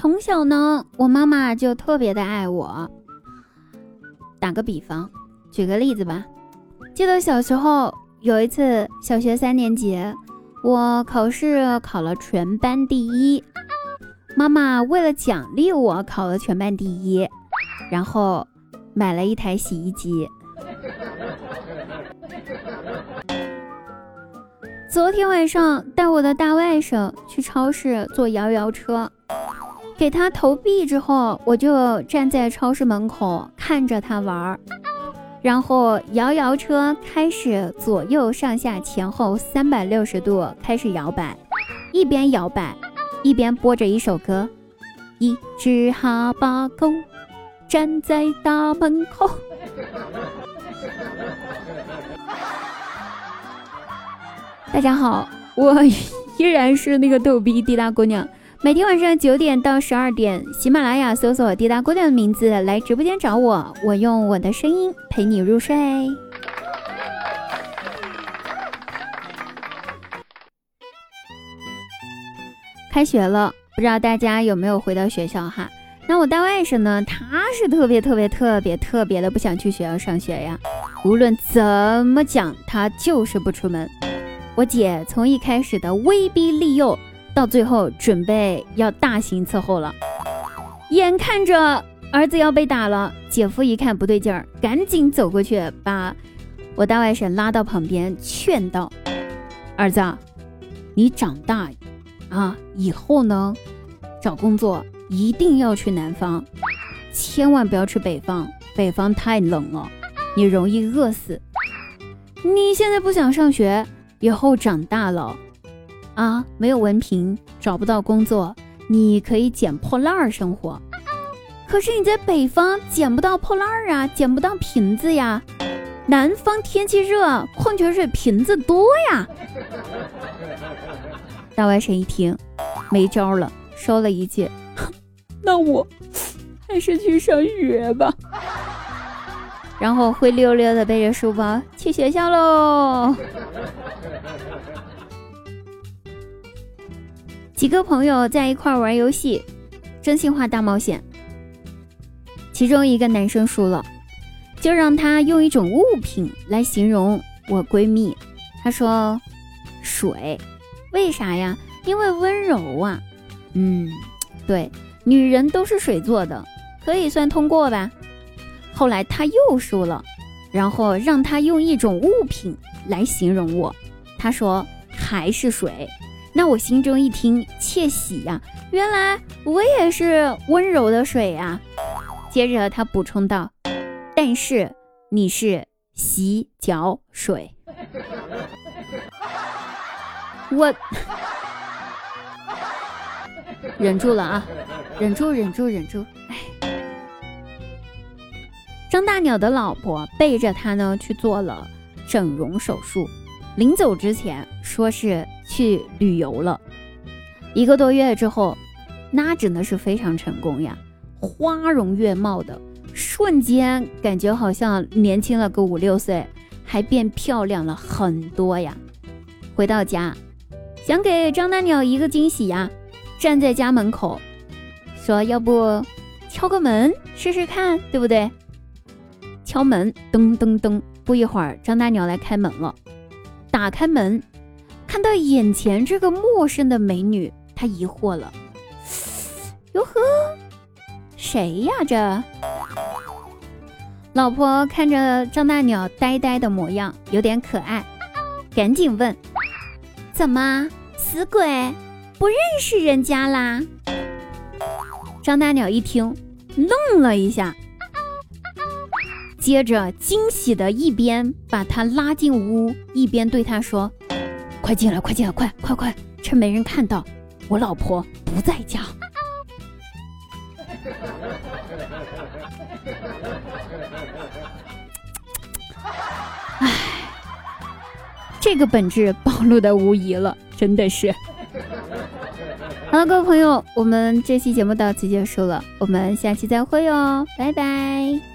从小呢，我妈妈就特别的爱我。打个比方，举个例子吧。记得小时候有一次，小学三年级，我考试考了全班第一。妈妈为了奖励我考了全班第一，然后买了一台洗衣机。昨天晚上带我的大外甥去超市坐摇摇车，给他投币之后，我就站在超市门口看着他玩儿，然后摇摇车开始左右上下前后三百六十度开始摇摆，一边摇摆。一边播着一首歌，一只哈巴狗站在大门口。大家好，我依然是那个逗逼滴答姑娘。每天晚上九点到十二点，喜马拉雅搜索“滴答姑娘”的名字来直播间找我，我用我的声音陪你入睡。开学了，不知道大家有没有回到学校哈？那我大外甥呢？他是特别特别特别特别的不想去学校上学呀。无论怎么讲，他就是不出门。我姐从一开始的威逼利诱，到最后准备要大刑伺候了。眼看着儿子要被打了，姐夫一看不对劲儿，赶紧走过去把我大外甥拉到旁边，劝道：“儿子，你长大。”啊，以后呢，找工作一定要去南方，千万不要去北方，北方太冷了，你容易饿死。你现在不想上学，以后长大了，啊，没有文凭，找不到工作，你可以捡破烂儿生活。可是你在北方捡不到破烂儿啊，捡不到瓶子呀。南方天气热，矿泉水瓶子多呀。大外甥一听，没招了，说了一句：“那我还是去上学吧。”然后灰溜溜的背着书包去学校喽。几个朋友在一块玩游戏，真心话大冒险。其中一个男生输了，就让他用一种物品来形容我闺蜜。他说：“水。”为啥呀？因为温柔啊。嗯，对，女人都是水做的，可以算通过吧。后来他又输了，然后让他用一种物品来形容我。他说还是水。那我心中一听窃喜呀，原来我也是温柔的水呀。接着他补充道：“但是你是洗脚水。”我忍住了啊，忍住，忍住，忍住！哎，张大鸟的老婆背着他呢去做了整容手术，临走之前说是去旅游了。一个多月之后，那真的是非常成功呀，花容月貌的，瞬间感觉好像年轻了个五六岁，还变漂亮了很多呀。回到家。想给张大鸟一个惊喜呀，站在家门口，说要不敲个门试试看，对不对？敲门，噔噔噔，不一会儿，张大鸟来开门了。打开门，看到眼前这个陌生的美女，他疑惑了：哟呵，谁呀？这老婆看着张大鸟呆呆的模样，有点可爱，赶紧问。怎么，死鬼不认识人家啦？张大鸟一听，愣了一下，接着惊喜的一边把他拉进屋，一边对他说：“快进来，快进来，快快快，趁没人看到，我老婆不在家。”这个本质暴露的无疑了，真的是。好了，各位朋友，我们这期节目到此结束了，我们下期再会哦，拜拜。